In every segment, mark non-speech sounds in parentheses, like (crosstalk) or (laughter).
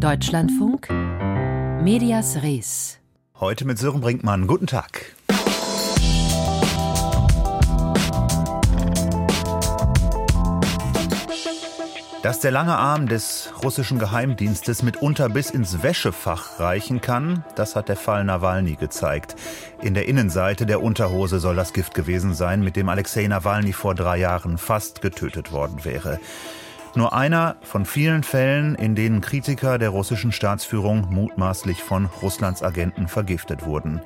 Deutschlandfunk Medias Res. Heute mit Sören Brinkmann. Guten Tag. Dass der lange Arm des russischen Geheimdienstes mitunter bis ins Wäschefach reichen kann, das hat der Fall Nawalny gezeigt. In der Innenseite der Unterhose soll das Gift gewesen sein, mit dem Alexei Nawalny vor drei Jahren fast getötet worden wäre. Nur einer von vielen Fällen, in denen Kritiker der russischen Staatsführung mutmaßlich von Russlands Agenten vergiftet wurden.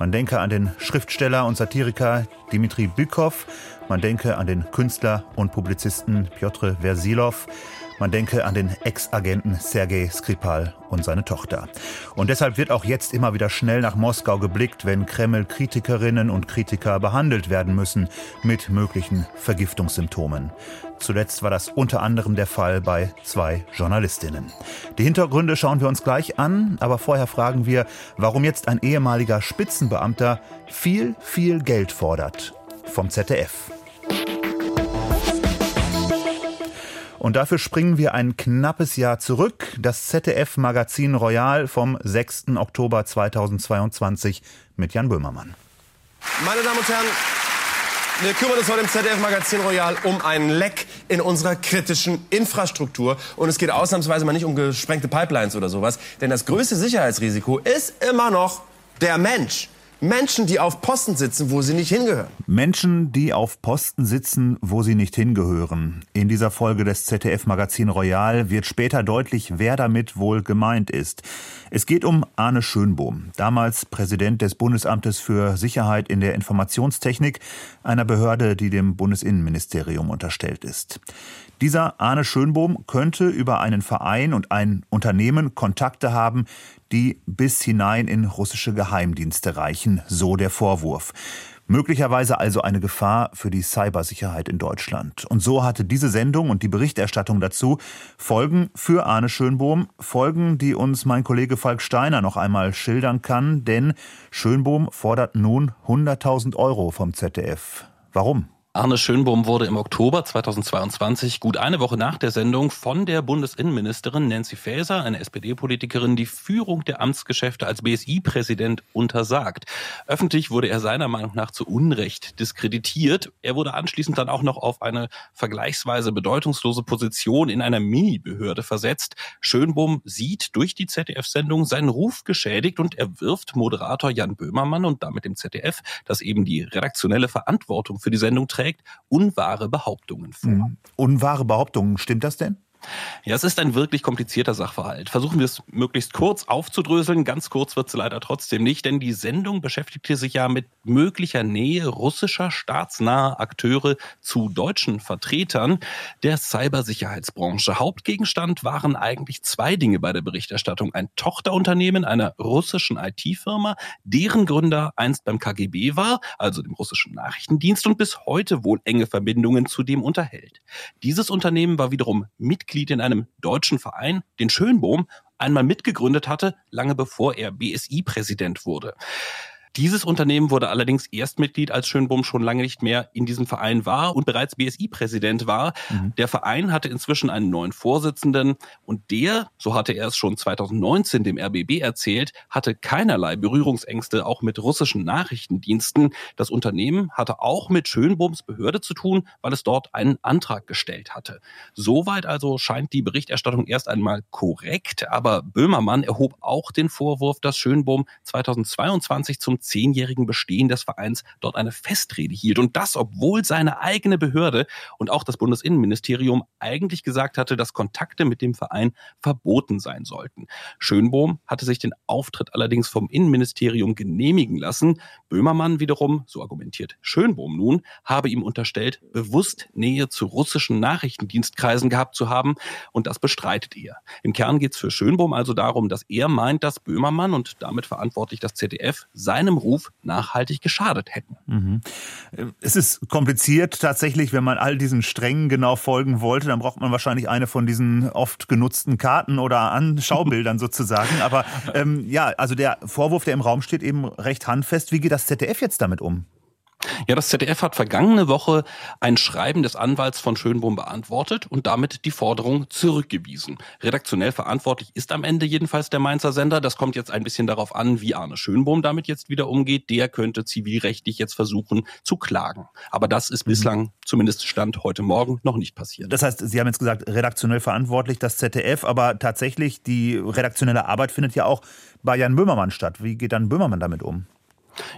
Man denke an den Schriftsteller und Satiriker Dimitri Bükow, man denke an den Künstler und Publizisten Piotr Versilov, man denke an den Ex-Agenten Sergei Skripal und seine Tochter. Und deshalb wird auch jetzt immer wieder schnell nach Moskau geblickt, wenn Kreml-Kritikerinnen und Kritiker behandelt werden müssen mit möglichen Vergiftungssymptomen. Zuletzt war das unter anderem der Fall bei zwei Journalistinnen. Die Hintergründe schauen wir uns gleich an, aber vorher fragen wir, warum jetzt ein ehemaliger Spitzenbeamter viel, viel Geld fordert vom ZDF. Und dafür springen wir ein knappes Jahr zurück. Das ZDF-Magazin Royal vom 6. Oktober 2022 mit Jan Böhmermann. Meine Damen und Herren, wir kümmern uns heute im ZDF-Magazin Royal um einen Leck in unserer kritischen Infrastruktur. Und es geht ausnahmsweise mal nicht um gesprengte Pipelines oder sowas. Denn das größte Sicherheitsrisiko ist immer noch der Mensch. Menschen, die auf Posten sitzen, wo sie nicht hingehören. Menschen, die auf Posten sitzen, wo sie nicht hingehören. In dieser Folge des ZDF-Magazin Royal wird später deutlich, wer damit wohl gemeint ist. Es geht um Arne Schönbohm, damals Präsident des Bundesamtes für Sicherheit in der Informationstechnik, einer Behörde, die dem Bundesinnenministerium unterstellt ist. Dieser Arne Schönbohm könnte über einen Verein und ein Unternehmen Kontakte haben, die bis hinein in russische Geheimdienste reichen, so der Vorwurf. Möglicherweise also eine Gefahr für die Cybersicherheit in Deutschland. Und so hatte diese Sendung und die Berichterstattung dazu Folgen für Arne Schönbohm, Folgen, die uns mein Kollege Falk Steiner noch einmal schildern kann, denn Schönbohm fordert nun 100.000 Euro vom ZDF. Warum? Arne Schönbohm wurde im Oktober 2022, gut eine Woche nach der Sendung, von der Bundesinnenministerin Nancy Faeser, eine SPD-Politikerin, die Führung der Amtsgeschäfte als BSI-Präsident untersagt. Öffentlich wurde er seiner Meinung nach zu Unrecht diskreditiert. Er wurde anschließend dann auch noch auf eine vergleichsweise bedeutungslose Position in einer Mini-Behörde versetzt. Schönbohm sieht durch die ZDF-Sendung seinen Ruf geschädigt und er wirft Moderator Jan Böhmermann und damit dem ZDF, das eben die redaktionelle Verantwortung für die Sendung trägt, trägt, unwahre Behauptungen vor. Mhm. Unwahre Behauptungen, stimmt das denn? Ja, es ist ein wirklich komplizierter Sachverhalt. Versuchen wir es möglichst kurz aufzudröseln. Ganz kurz wird es leider trotzdem nicht, denn die Sendung beschäftigte sich ja mit möglicher Nähe russischer staatsnaher Akteure zu deutschen Vertretern der Cybersicherheitsbranche. Hauptgegenstand waren eigentlich zwei Dinge bei der Berichterstattung. Ein Tochterunternehmen einer russischen IT-Firma, deren Gründer einst beim KGB war, also dem russischen Nachrichtendienst und bis heute wohl enge Verbindungen zu dem unterhält. Dieses Unternehmen war wiederum Mitglied Mitglied in einem deutschen Verein, den Schönbohm, einmal mitgegründet hatte, lange bevor er BSI-Präsident wurde. Dieses Unternehmen wurde allerdings Erstmitglied, als Schönbohm schon lange nicht mehr in diesem Verein war und bereits BSI-Präsident war. Mhm. Der Verein hatte inzwischen einen neuen Vorsitzenden und der, so hatte er es schon 2019 dem RBB erzählt, hatte keinerlei Berührungsängste auch mit russischen Nachrichtendiensten. Das Unternehmen hatte auch mit Schönbohms Behörde zu tun, weil es dort einen Antrag gestellt hatte. Soweit also scheint die Berichterstattung erst einmal korrekt, aber Böhmermann erhob auch den Vorwurf, dass Schönbohm 2022 zum zehnjährigen Bestehen des Vereins dort eine Festrede hielt. Und das, obwohl seine eigene Behörde und auch das Bundesinnenministerium eigentlich gesagt hatte, dass Kontakte mit dem Verein verboten sein sollten. Schönbohm hatte sich den Auftritt allerdings vom Innenministerium genehmigen lassen. Böhmermann wiederum, so argumentiert Schönbohm nun, habe ihm unterstellt, bewusst Nähe zu russischen Nachrichtendienstkreisen gehabt zu haben. Und das bestreitet er. Im Kern geht es für Schönbohm also darum, dass er meint, dass Böhmermann und damit verantwortlich das ZDF seinem Ruf nachhaltig geschadet hätten. Mhm. Es ist kompliziert tatsächlich, wenn man all diesen Strängen genau folgen wollte, dann braucht man wahrscheinlich eine von diesen oft genutzten Karten oder Anschaubildern (laughs) sozusagen. Aber ähm, ja, also der Vorwurf, der im Raum steht, eben recht handfest. Wie geht das ZDF jetzt damit um? Ja, das ZDF hat vergangene Woche ein Schreiben des Anwalts von Schönbohm beantwortet und damit die Forderung zurückgewiesen. Redaktionell verantwortlich ist am Ende jedenfalls der Mainzer Sender. Das kommt jetzt ein bisschen darauf an, wie Arne Schönbohm damit jetzt wieder umgeht. Der könnte zivilrechtlich jetzt versuchen zu klagen. Aber das ist mhm. bislang, zumindest Stand heute Morgen, noch nicht passiert. Das heißt, Sie haben jetzt gesagt, redaktionell verantwortlich das ZDF, aber tatsächlich die redaktionelle Arbeit findet ja auch bei Jan Böhmermann statt. Wie geht dann Böhmermann damit um?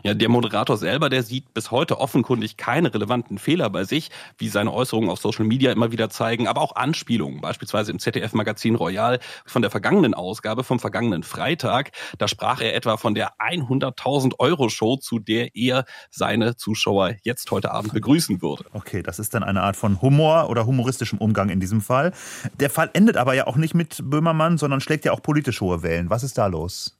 Ja, der Moderator selber, der sieht bis heute offenkundig keine relevanten Fehler bei sich, wie seine Äußerungen auf Social Media immer wieder zeigen, aber auch Anspielungen, beispielsweise im ZDF-Magazin Royal von der vergangenen Ausgabe, vom vergangenen Freitag. Da sprach er etwa von der 100.000 Euro Show, zu der er seine Zuschauer jetzt heute Abend begrüßen würde. Okay, das ist dann eine Art von Humor oder humoristischem Umgang in diesem Fall. Der Fall endet aber ja auch nicht mit Böhmermann, sondern schlägt ja auch politisch hohe Wellen. Was ist da los?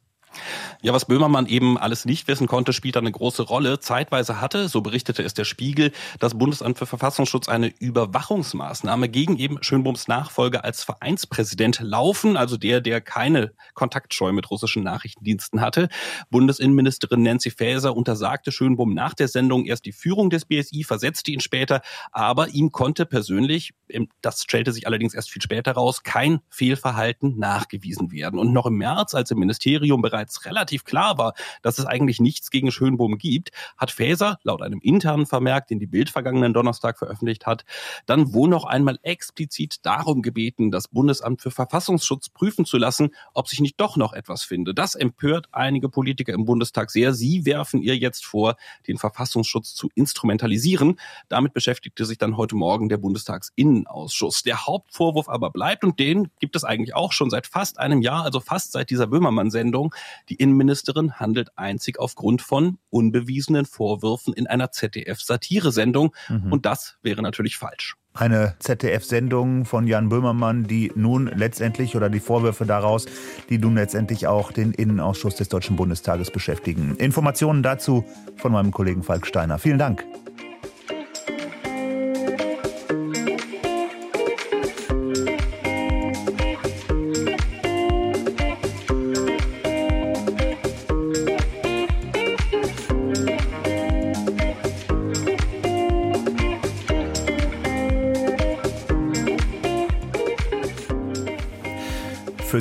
Ja, was Böhmermann eben alles nicht wissen konnte, spielt eine große Rolle. Zeitweise hatte, so berichtete es der Spiegel, das Bundesamt für Verfassungsschutz eine Überwachungsmaßnahme gegen eben Schönbohms Nachfolger als Vereinspräsident laufen, also der, der keine Kontaktscheu mit russischen Nachrichtendiensten hatte. Bundesinnenministerin Nancy Faeser untersagte Schönbohm nach der Sendung erst die Führung des BSI, versetzte ihn später, aber ihm konnte persönlich, das stellte sich allerdings erst viel später raus, kein Fehlverhalten nachgewiesen werden. Und noch im März, als im Ministerium bereits bereits relativ klar war, dass es eigentlich nichts gegen Schönbohm gibt, hat Faeser laut einem internen Vermerk, den die Bild vergangenen Donnerstag veröffentlicht hat, dann wohl noch einmal explizit darum gebeten, das Bundesamt für Verfassungsschutz prüfen zu lassen, ob sich nicht doch noch etwas finde. Das empört einige Politiker im Bundestag sehr. Sie werfen ihr jetzt vor, den Verfassungsschutz zu instrumentalisieren. Damit beschäftigte sich dann heute Morgen der Bundestagsinnenausschuss. Der Hauptvorwurf aber bleibt und den gibt es eigentlich auch schon seit fast einem Jahr, also fast seit dieser Böhmermann-Sendung. Die Innenministerin handelt einzig aufgrund von unbewiesenen Vorwürfen in einer ZDF-Satiresendung. Mhm. Und das wäre natürlich falsch. Eine ZDF-Sendung von Jan Böhmermann, die nun letztendlich oder die Vorwürfe daraus, die nun letztendlich auch den Innenausschuss des Deutschen Bundestages beschäftigen. Informationen dazu von meinem Kollegen Falk Steiner. Vielen Dank.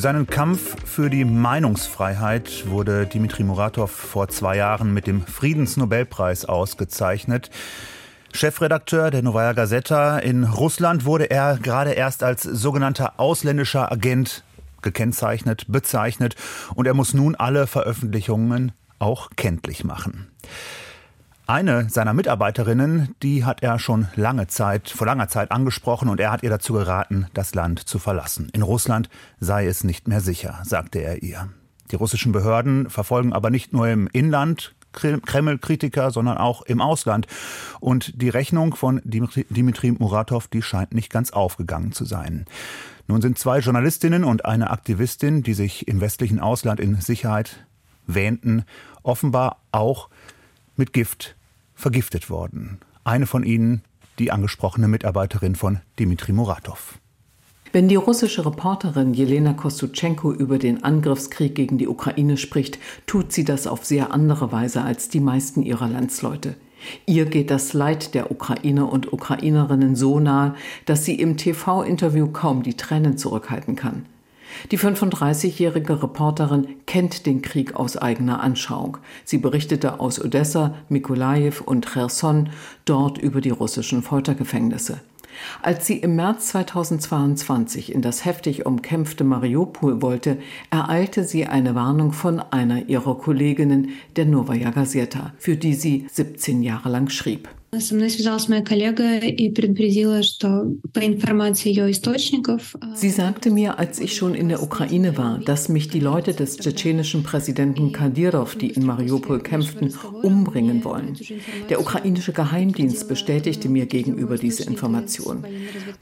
Seinen Kampf für die Meinungsfreiheit wurde Dmitri Muratov vor zwei Jahren mit dem Friedensnobelpreis ausgezeichnet. Chefredakteur der Novaya Gazeta in Russland wurde er gerade erst als sogenannter ausländischer Agent gekennzeichnet, bezeichnet und er muss nun alle Veröffentlichungen auch kenntlich machen. Eine seiner Mitarbeiterinnen, die hat er schon lange Zeit, vor langer Zeit angesprochen und er hat ihr dazu geraten, das Land zu verlassen. In Russland sei es nicht mehr sicher, sagte er ihr. Die russischen Behörden verfolgen aber nicht nur im Inland Kreml-Kritiker, sondern auch im Ausland. Und die Rechnung von Dimitri Muratov, die scheint nicht ganz aufgegangen zu sein. Nun sind zwei Journalistinnen und eine Aktivistin, die sich im westlichen Ausland in Sicherheit wähnten, offenbar auch mit Gift vergiftet worden. Eine von ihnen, die angesprochene Mitarbeiterin von Dimitri Muratov. Wenn die russische Reporterin Jelena Kostuschenko über den Angriffskrieg gegen die Ukraine spricht, tut sie das auf sehr andere Weise als die meisten ihrer Landsleute. Ihr geht das Leid der Ukrainer und Ukrainerinnen so nahe, dass sie im TV-Interview kaum die Tränen zurückhalten kann. Die 35-jährige Reporterin kennt den Krieg aus eigener Anschauung. Sie berichtete aus Odessa, Mikolajew und Cherson, dort über die russischen Foltergefängnisse. Als sie im März 2022 in das heftig umkämpfte Mariupol wollte, ereilte sie eine Warnung von einer ihrer Kolleginnen der Novaya Gazeta, für die sie 17 Jahre lang schrieb. Со мной связалась моя коллега и предупредила, что по информации ее источников... Sie sagte mir, als ich schon in der Ukraine war, dass mich die Leute des tschetschenischen Präsidenten Kadyrov, die in Mariupol kämpften, umbringen wollen. Der ukrainische Geheimdienst bestätigte mir gegenüber diese Information.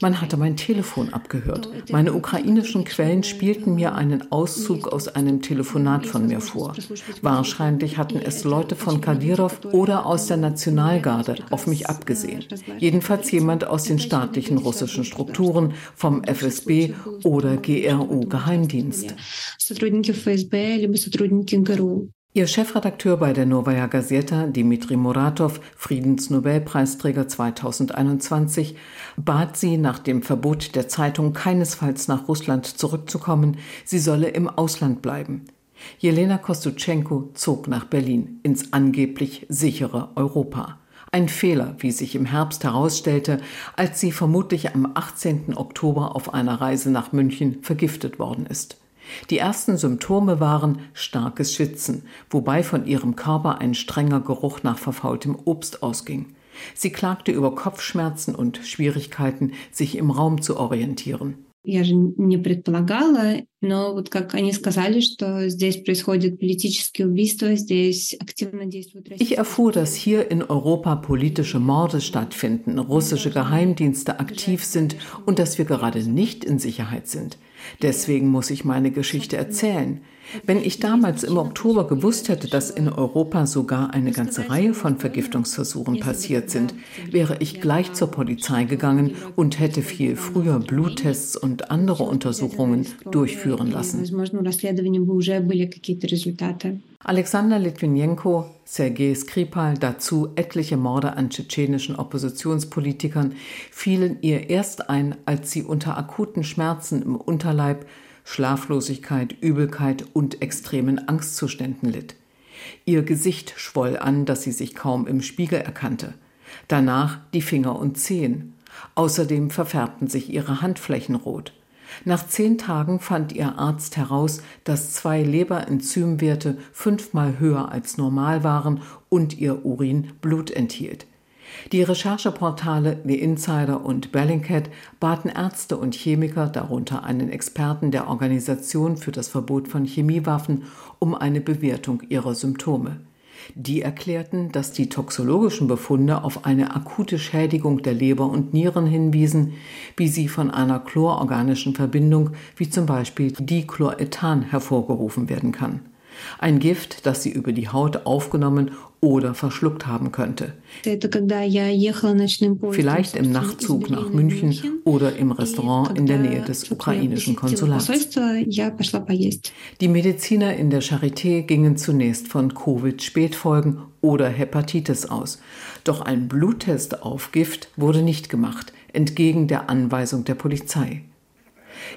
Man hatte mein Telefon abgehört. Meine ukrainischen Quellen spielten mir einen Auszug aus einem Telefonat von mir vor. Wahrscheinlich hatten es Leute von Kadyrov oder aus der Nationalgarde auf mich abgesehen. Jedenfalls jemand aus den staatlichen russischen Strukturen, vom FSB oder GRU-Geheimdienst. Ihr Chefredakteur bei der Novaya Gazeta, Dmitri Muratov, Friedensnobelpreisträger 2021, bat sie, nach dem Verbot der Zeitung keinesfalls nach Russland zurückzukommen, sie solle im Ausland bleiben. Jelena Kostutschenko zog nach Berlin ins angeblich sichere Europa. Ein Fehler, wie sich im Herbst herausstellte, als sie vermutlich am 18. Oktober auf einer Reise nach München vergiftet worden ist. Die ersten Symptome waren starkes Schwitzen, wobei von ihrem Körper ein strenger Geruch nach verfaultem Obst ausging. Sie klagte über Kopfschmerzen und Schwierigkeiten, sich im Raum zu orientieren. Я же не предполагала, но вот как они сказали, что здесь происходят политические убийства, здесь активно действуют Ich erfuhr, dass hier in Europa politische Morde stattfinden, russische Geheimdienste aktiv sind und dass wir gerade nicht in Sicherheit sind. Deswegen muss ich meine Geschichte erzählen. Wenn ich damals im Oktober gewusst hätte, dass in Europa sogar eine ganze Reihe von Vergiftungsversuchen passiert sind, wäre ich gleich zur Polizei gegangen und hätte viel früher Bluttests und andere Untersuchungen durchführen lassen. Alexander Litvinenko, Sergei Skripal, dazu etliche Morde an tschetschenischen Oppositionspolitikern fielen ihr erst ein, als sie unter akuten Schmerzen im Unterleib Schlaflosigkeit, Übelkeit und extremen Angstzuständen litt. Ihr Gesicht schwoll an, dass sie sich kaum im Spiegel erkannte. Danach die Finger und Zehen. Außerdem verfärbten sich ihre Handflächen rot. Nach zehn Tagen fand ihr Arzt heraus, dass zwei Leberenzymwerte fünfmal höher als normal waren und ihr Urin Blut enthielt. Die Rechercheportale The Insider und Bellingcat baten Ärzte und Chemiker, darunter einen Experten der Organisation für das Verbot von Chemiewaffen, um eine Bewertung ihrer Symptome. Die erklärten, dass die toxologischen Befunde auf eine akute Schädigung der Leber und Nieren hinwiesen, wie sie von einer chlororganischen Verbindung wie zum Beispiel Dichlorethan hervorgerufen werden kann. Ein Gift, das sie über die Haut aufgenommen oder verschluckt haben könnte. Vielleicht im Nachtzug nach München oder im Restaurant in der Nähe des ukrainischen Konsulats. Die Mediziner in der Charité gingen zunächst von Covid-Spätfolgen oder Hepatitis aus. Doch ein Bluttest auf Gift wurde nicht gemacht, entgegen der Anweisung der Polizei.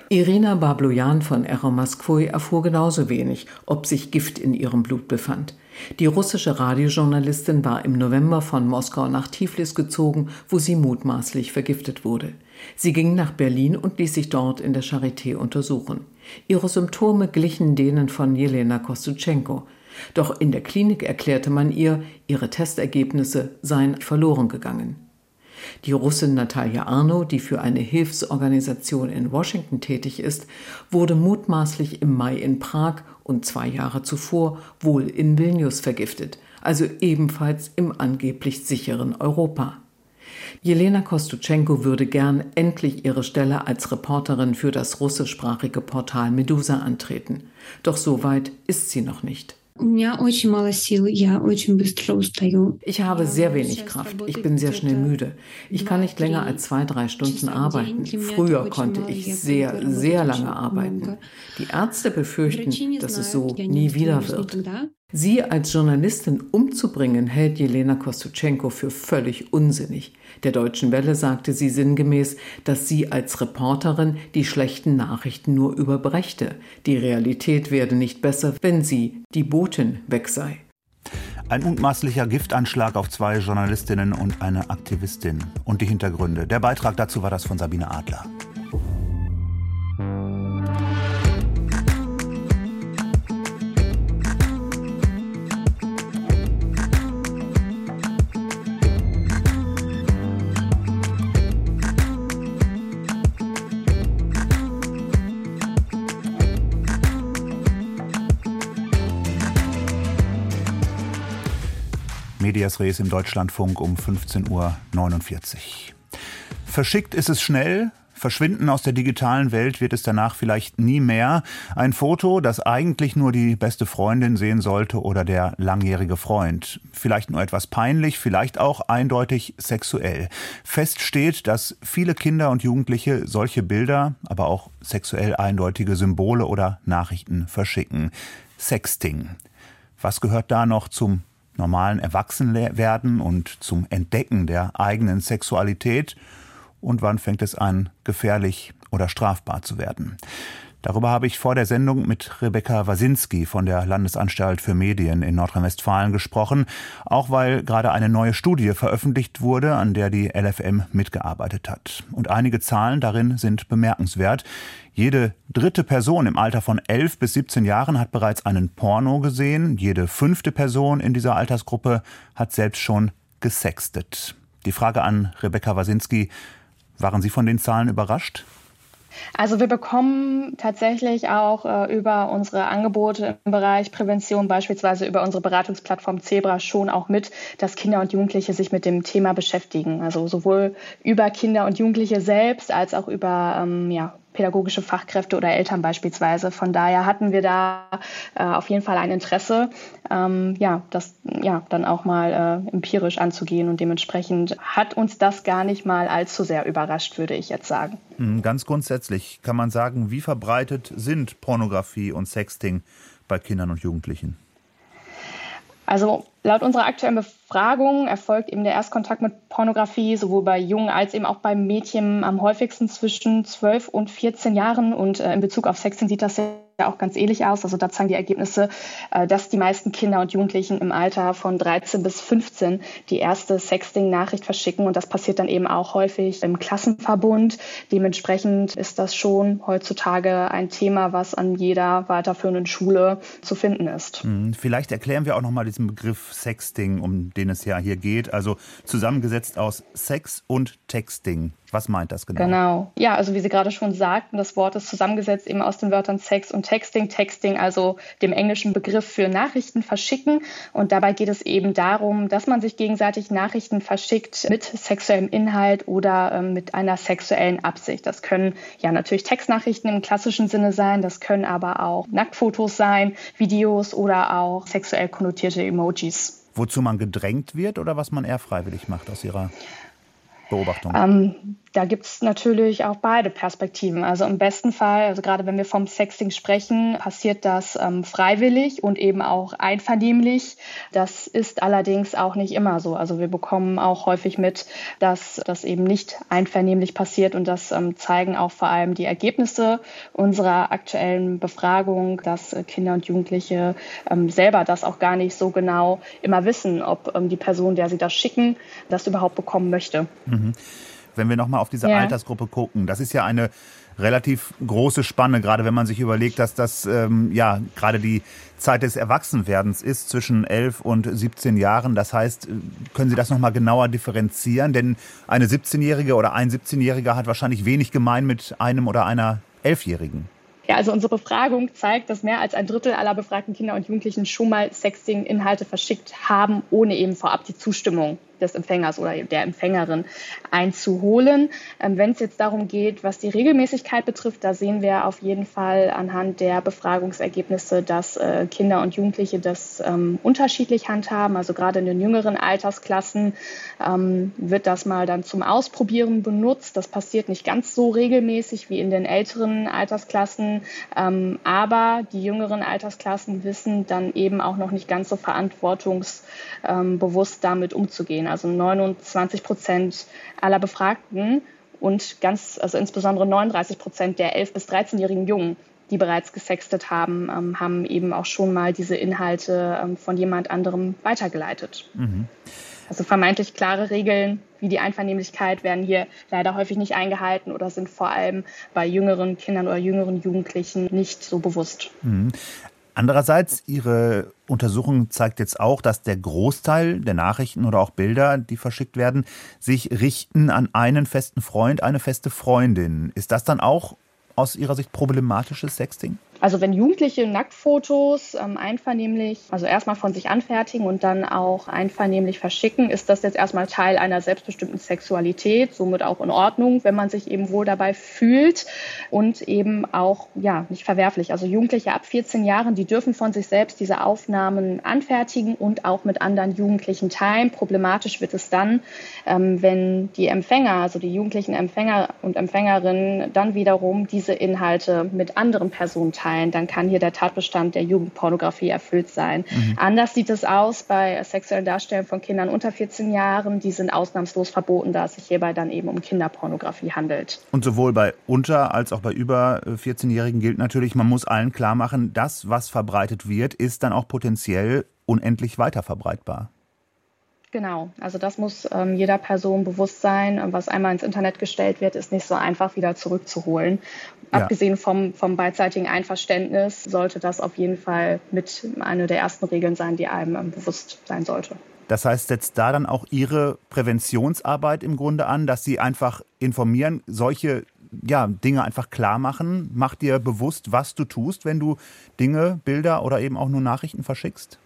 Irina Bablojan von Eromaskvoi erfuhr genauso wenig, ob sich Gift in ihrem Blut befand. Die russische Radiojournalistin war im November von Moskau nach Tiflis gezogen, wo sie mutmaßlich vergiftet wurde. Sie ging nach Berlin und ließ sich dort in der Charité untersuchen. Ihre Symptome glichen denen von Jelena Kostutschenko. Doch in der Klinik erklärte man ihr, ihre Testergebnisse seien verloren gegangen. Die Russin Natalia Arno, die für eine Hilfsorganisation in Washington tätig ist, wurde mutmaßlich im Mai in Prag und zwei Jahre zuvor wohl in Vilnius vergiftet, also ebenfalls im angeblich sicheren Europa. Jelena Kostutschenko würde gern endlich ihre Stelle als Reporterin für das russischsprachige Portal Medusa antreten. Doch so weit ist sie noch nicht. Ich habe sehr wenig Kraft. Ich bin sehr schnell müde. Ich kann nicht länger als zwei, drei Stunden arbeiten. Früher konnte ich sehr, sehr lange arbeiten. Die Ärzte befürchten, dass es so nie wieder wird. Sie als Journalistin umzubringen, hält Jelena Kostutschenko für völlig unsinnig. Der Deutschen Welle sagte sie sinngemäß, dass sie als Reporterin die schlechten Nachrichten nur überbrächte. Die Realität werde nicht besser, wenn sie, die Botin, weg sei. Ein mutmaßlicher Giftanschlag auf zwei Journalistinnen und eine Aktivistin. Und die Hintergründe. Der Beitrag dazu war das von Sabine Adler. Medias Res im Deutschlandfunk um 15.49 Uhr. Verschickt ist es schnell, Verschwinden aus der digitalen Welt wird es danach vielleicht nie mehr. Ein Foto, das eigentlich nur die beste Freundin sehen sollte oder der langjährige Freund. Vielleicht nur etwas peinlich, vielleicht auch eindeutig sexuell. Fest steht, dass viele Kinder und Jugendliche solche Bilder, aber auch sexuell eindeutige Symbole oder Nachrichten verschicken. Sexting. Was gehört da noch zum normalen Erwachsenwerden und zum Entdecken der eigenen Sexualität? Und wann fängt es an, gefährlich oder strafbar zu werden? Darüber habe ich vor der Sendung mit Rebecca Wasinski von der Landesanstalt für Medien in Nordrhein-Westfalen gesprochen, auch weil gerade eine neue Studie veröffentlicht wurde, an der die LFM mitgearbeitet hat. Und einige Zahlen darin sind bemerkenswert. Jede dritte Person im Alter von 11 bis 17 Jahren hat bereits einen Porno gesehen. Jede fünfte Person in dieser Altersgruppe hat selbst schon gesextet. Die Frage an Rebecca Wasinski, waren Sie von den Zahlen überrascht? Also wir bekommen tatsächlich auch äh, über unsere Angebote im Bereich Prävention, beispielsweise über unsere Beratungsplattform Zebra, schon auch mit, dass Kinder und Jugendliche sich mit dem Thema beschäftigen. Also sowohl über Kinder und Jugendliche selbst als auch über ähm, ja, pädagogische Fachkräfte oder Eltern beispielsweise. Von daher hatten wir da äh, auf jeden Fall ein Interesse, ähm, ja, das ja dann auch mal äh, empirisch anzugehen und dementsprechend hat uns das gar nicht mal allzu sehr überrascht, würde ich jetzt sagen. Hm, ganz grundsätzlich kann man sagen, wie verbreitet sind Pornografie und Sexting bei Kindern und Jugendlichen? Also laut unserer aktuellen Befragung erfolgt eben der Erstkontakt mit Pornografie sowohl bei Jungen als eben auch bei Mädchen am häufigsten zwischen 12 und 14 Jahren. Und äh, in Bezug auf Sexting sieht das auch ganz ähnlich aus. Also da zeigen die Ergebnisse, äh, dass die meisten Kinder und Jugendlichen im Alter von 13 bis 15 die erste Sexting-Nachricht verschicken. Und das passiert dann eben auch häufig im Klassenverbund. Dementsprechend ist das schon heutzutage ein Thema, was an jeder weiterführenden Schule zu finden ist. Hm, vielleicht erklären wir auch nochmal diesen Begriff Sexting, um den es ja hier geht. Also zusammengesetzt aus Sex und Texting. Was meint das genau? Genau. Ja, also wie Sie gerade schon sagten, das Wort ist zusammengesetzt eben aus den Wörtern Sex und Texting. Texting, also dem englischen Begriff für Nachrichten verschicken. Und dabei geht es eben darum, dass man sich gegenseitig Nachrichten verschickt mit sexuellem Inhalt oder ähm, mit einer sexuellen Absicht. Das können ja natürlich Textnachrichten im klassischen Sinne sein. Das können aber auch Nacktfotos sein, Videos oder auch sexuell konnotierte Emojis. Wozu man gedrängt wird oder was man eher freiwillig macht aus Ihrer Beobachtung? Ähm, da gibt es natürlich auch beide Perspektiven. Also im besten Fall, also gerade wenn wir vom Sexting sprechen, passiert das ähm, freiwillig und eben auch einvernehmlich. Das ist allerdings auch nicht immer so. Also wir bekommen auch häufig mit, dass das eben nicht einvernehmlich passiert und das ähm, zeigen auch vor allem die Ergebnisse unserer aktuellen Befragung, dass äh, Kinder und Jugendliche ähm, selber das auch gar nicht so genau immer wissen, ob ähm, die Person, der sie das schicken, das überhaupt bekommen möchte. Mhm wenn wir nochmal auf diese ja. Altersgruppe gucken, das ist ja eine relativ große Spanne, gerade wenn man sich überlegt, dass das ähm, ja gerade die Zeit des Erwachsenwerdens ist, zwischen 11 und 17 Jahren. Das heißt, äh, können Sie das nochmal genauer differenzieren? Denn eine 17-Jährige oder ein 17-Jähriger hat wahrscheinlich wenig gemein mit einem oder einer Elfjährigen. Ja, also unsere Befragung zeigt, dass mehr als ein Drittel aller befragten Kinder und Jugendlichen schon mal Sexting-Inhalte verschickt haben, ohne eben vorab die Zustimmung des Empfängers oder der Empfängerin einzuholen. Ähm, Wenn es jetzt darum geht, was die Regelmäßigkeit betrifft, da sehen wir auf jeden Fall anhand der Befragungsergebnisse, dass äh, Kinder und Jugendliche das ähm, unterschiedlich handhaben. Also gerade in den jüngeren Altersklassen ähm, wird das mal dann zum Ausprobieren benutzt. Das passiert nicht ganz so regelmäßig wie in den älteren Altersklassen. Ähm, aber die jüngeren Altersklassen wissen dann eben auch noch nicht ganz so verantwortungsbewusst damit umzugehen also 29 Prozent aller Befragten und ganz, also insbesondere 39 Prozent der 11- bis 13-jährigen Jungen, die bereits gesextet haben, ähm, haben eben auch schon mal diese Inhalte ähm, von jemand anderem weitergeleitet. Mhm. Also vermeintlich klare Regeln wie die Einvernehmlichkeit werden hier leider häufig nicht eingehalten oder sind vor allem bei jüngeren Kindern oder jüngeren Jugendlichen nicht so bewusst. Mhm. Andererseits, Ihre Untersuchung zeigt jetzt auch, dass der Großteil der Nachrichten oder auch Bilder, die verschickt werden, sich richten an einen festen Freund, eine feste Freundin. Ist das dann auch aus Ihrer Sicht problematisches Sexting? Also wenn Jugendliche Nacktfotos ähm, einvernehmlich, also erstmal von sich anfertigen und dann auch einvernehmlich verschicken, ist das jetzt erstmal Teil einer selbstbestimmten Sexualität, somit auch in Ordnung, wenn man sich eben wohl dabei fühlt und eben auch ja nicht verwerflich. Also Jugendliche ab 14 Jahren, die dürfen von sich selbst diese Aufnahmen anfertigen und auch mit anderen Jugendlichen teilen. Problematisch wird es dann, ähm, wenn die Empfänger, also die jugendlichen Empfänger und Empfängerinnen, dann wiederum diese Inhalte mit anderen Personen teilen mitteilen, dann kann hier der Tatbestand der Jugendpornografie erfüllt sein. Mhm. Anders sieht es aus bei sexuellen Darstellungen von Kindern unter 14 Jahren. Die sind ausnahmslos verboten, da es sich hierbei dann eben um Kinderpornografie handelt. Und sowohl bei unter als auch bei über 14-Jährigen gilt natürlich, man muss allen klar machen, das, was verbreitet wird, ist dann auch potenziell unendlich weiter verbreitbar. Genau, also das muss ähm, jeder Person bewusst sein. Was einmal ins Internet gestellt wird, ist nicht so einfach wieder zurückzuholen. Ja. Abgesehen vom, vom beidseitigen Einverständnis sollte das auf jeden Fall mit einer der ersten Regeln sein, die einem ähm, bewusst sein sollte. Das heißt, setzt da dann auch Ihre Präventionsarbeit im Grunde an, dass Sie einfach informieren, solche ja, Dinge einfach klar machen? Macht dir bewusst, was du tust, wenn du Dinge, Bilder oder eben auch nur Nachrichten verschickst?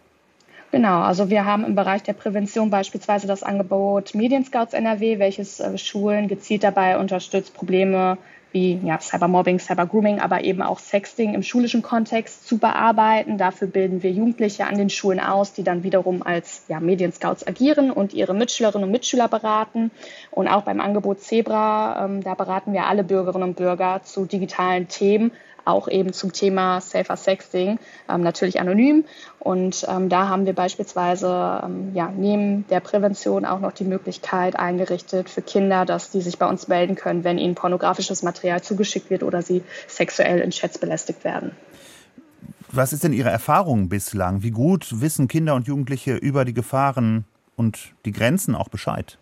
Genau, also wir haben im Bereich der Prävention beispielsweise das Angebot Medienscouts NRW, welches äh, Schulen gezielt dabei unterstützt, Probleme wie ja, Cybermobbing, Cybergrooming, aber eben auch Sexting im schulischen Kontext zu bearbeiten. Dafür bilden wir Jugendliche an den Schulen aus, die dann wiederum als ja, Medienscouts agieren und ihre Mitschülerinnen und Mitschüler beraten. Und auch beim Angebot Zebra, ähm, da beraten wir alle Bürgerinnen und Bürger zu digitalen Themen, auch eben zum Thema Safer Sexting, ähm, natürlich anonym. Und ähm, da haben wir beispielsweise ähm, ja, neben der Prävention auch noch die Möglichkeit eingerichtet für Kinder, dass die sich bei uns melden können, wenn ihnen pornografisches Material zugeschickt wird oder sie sexuell in Chats belästigt werden. Was ist denn Ihre Erfahrung bislang? Wie gut wissen Kinder und Jugendliche über die Gefahren und die Grenzen auch Bescheid?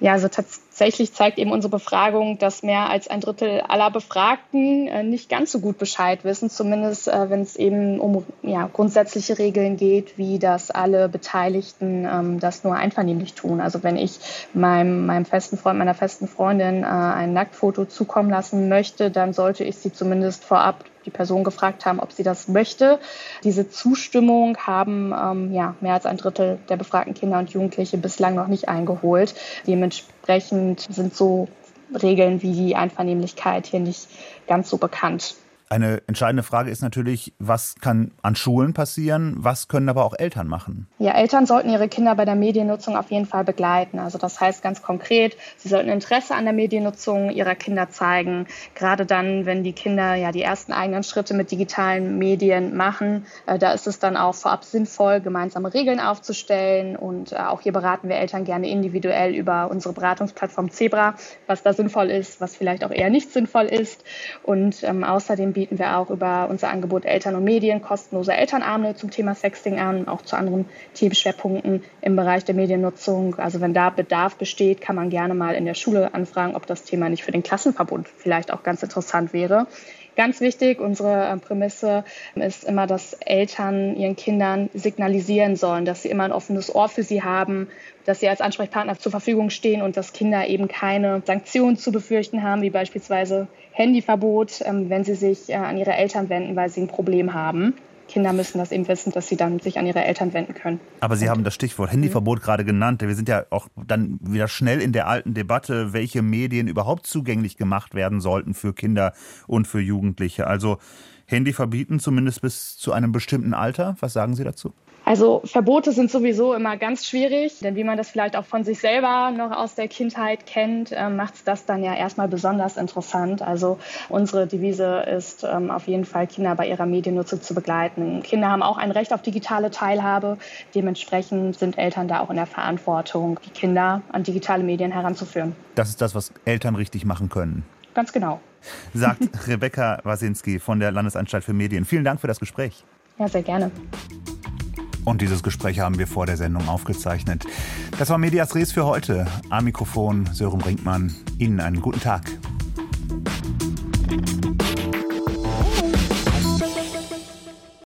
Ja, also tatsächlich zeigt eben unsere Befragung, dass mehr als ein Drittel aller Befragten äh, nicht ganz so gut Bescheid wissen, zumindest äh, wenn es eben um ja, grundsätzliche Regeln geht, wie dass alle Beteiligten ähm, das nur einvernehmlich tun. Also wenn ich meinem, meinem festen Freund, meiner festen Freundin äh, ein Nacktfoto zukommen lassen möchte, dann sollte ich sie zumindest vorab die Person gefragt haben, ob sie das möchte. Diese Zustimmung haben ähm, ja, mehr als ein Drittel der befragten Kinder und Jugendliche bislang noch nicht eingeholt. Dementsprechend sind so Regeln wie die Einvernehmlichkeit hier nicht ganz so bekannt. Eine entscheidende Frage ist natürlich, was kann an Schulen passieren, was können aber auch Eltern machen? Ja, Eltern sollten ihre Kinder bei der Mediennutzung auf jeden Fall begleiten. Also das heißt ganz konkret, sie sollten Interesse an der Mediennutzung ihrer Kinder zeigen. Gerade dann, wenn die Kinder ja die ersten eigenen Schritte mit digitalen Medien machen, äh, da ist es dann auch vorab sinnvoll, gemeinsame Regeln aufzustellen. Und äh, auch hier beraten wir Eltern gerne individuell über unsere Beratungsplattform Zebra, was da sinnvoll ist, was vielleicht auch eher nicht sinnvoll ist. Und ähm, außerdem bieten wir auch über unser Angebot Eltern und Medien kostenlose Elternabende zum Thema Sexting an, auch zu anderen Themenschwerpunkten im Bereich der Mediennutzung. Also wenn da Bedarf besteht, kann man gerne mal in der Schule anfragen, ob das Thema nicht für den Klassenverbund vielleicht auch ganz interessant wäre. Ganz wichtig, unsere äh, Prämisse ist immer, dass Eltern ihren Kindern signalisieren sollen, dass sie immer ein offenes Ohr für sie haben, dass sie als Ansprechpartner zur Verfügung stehen und dass Kinder eben keine Sanktionen zu befürchten haben, wie beispielsweise Handyverbot, ähm, wenn sie sich äh, an ihre Eltern wenden, weil sie ein Problem haben. Kinder müssen das eben wissen, dass sie dann sich an ihre Eltern wenden können. Aber Sie haben das Stichwort Handyverbot mhm. gerade genannt. Wir sind ja auch dann wieder schnell in der alten Debatte, welche Medien überhaupt zugänglich gemacht werden sollten für Kinder und für Jugendliche. Also Handy verbieten, zumindest bis zu einem bestimmten Alter. Was sagen Sie dazu? Also Verbote sind sowieso immer ganz schwierig, denn wie man das vielleicht auch von sich selber noch aus der Kindheit kennt, äh, macht es das dann ja erstmal besonders interessant. Also unsere Devise ist ähm, auf jeden Fall, Kinder bei ihrer Mediennutzung zu begleiten. Kinder haben auch ein Recht auf digitale Teilhabe. Dementsprechend sind Eltern da auch in der Verantwortung, die Kinder an digitale Medien heranzuführen. Das ist das, was Eltern richtig machen können. Ganz genau. Sagt (laughs) Rebecca Wasinski von der Landesanstalt für Medien. Vielen Dank für das Gespräch. Ja, sehr gerne. Und dieses Gespräch haben wir vor der Sendung aufgezeichnet. Das war Medias Res für heute. Am Mikrofon Sören Brinkmann. Ihnen einen guten Tag.